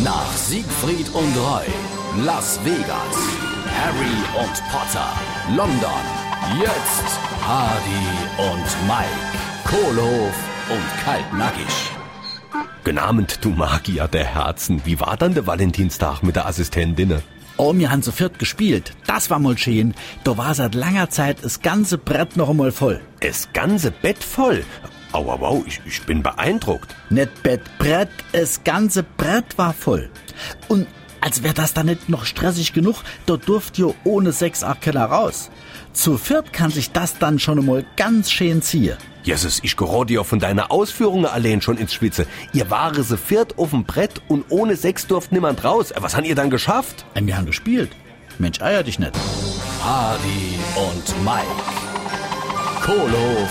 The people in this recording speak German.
Nach Siegfried und Roy, Las Vegas, Harry und Potter, London, jetzt Hardy und Mike, Kohlhof und Kaltnackig. Genamend, du Magier der Herzen. Wie war dann der Valentinstag mit der Assistentin? Oh, wir haben zu viert gespielt. Das war mal schön. Da war seit langer Zeit das ganze Brett noch einmal voll. Das ganze Bett voll. Au, au, au, ich, ich bin beeindruckt. Nicht Bett, Brett, das ganze Brett war voll. Und als wäre das dann nicht noch stressig genug, da durft ihr ohne sechs auch keiner raus. Zu viert kann sich das dann schon einmal ganz schön ziehen. Jesus, ich gerate ja von deiner Ausführungen allein schon ins Schwitze. Ihr ware se viert auf dem Brett und ohne sechs durft niemand raus. Was habt ihr dann geschafft? Äh, Wir haben gespielt. Mensch, eier dich nicht. Hardy und Mike, Kohlhof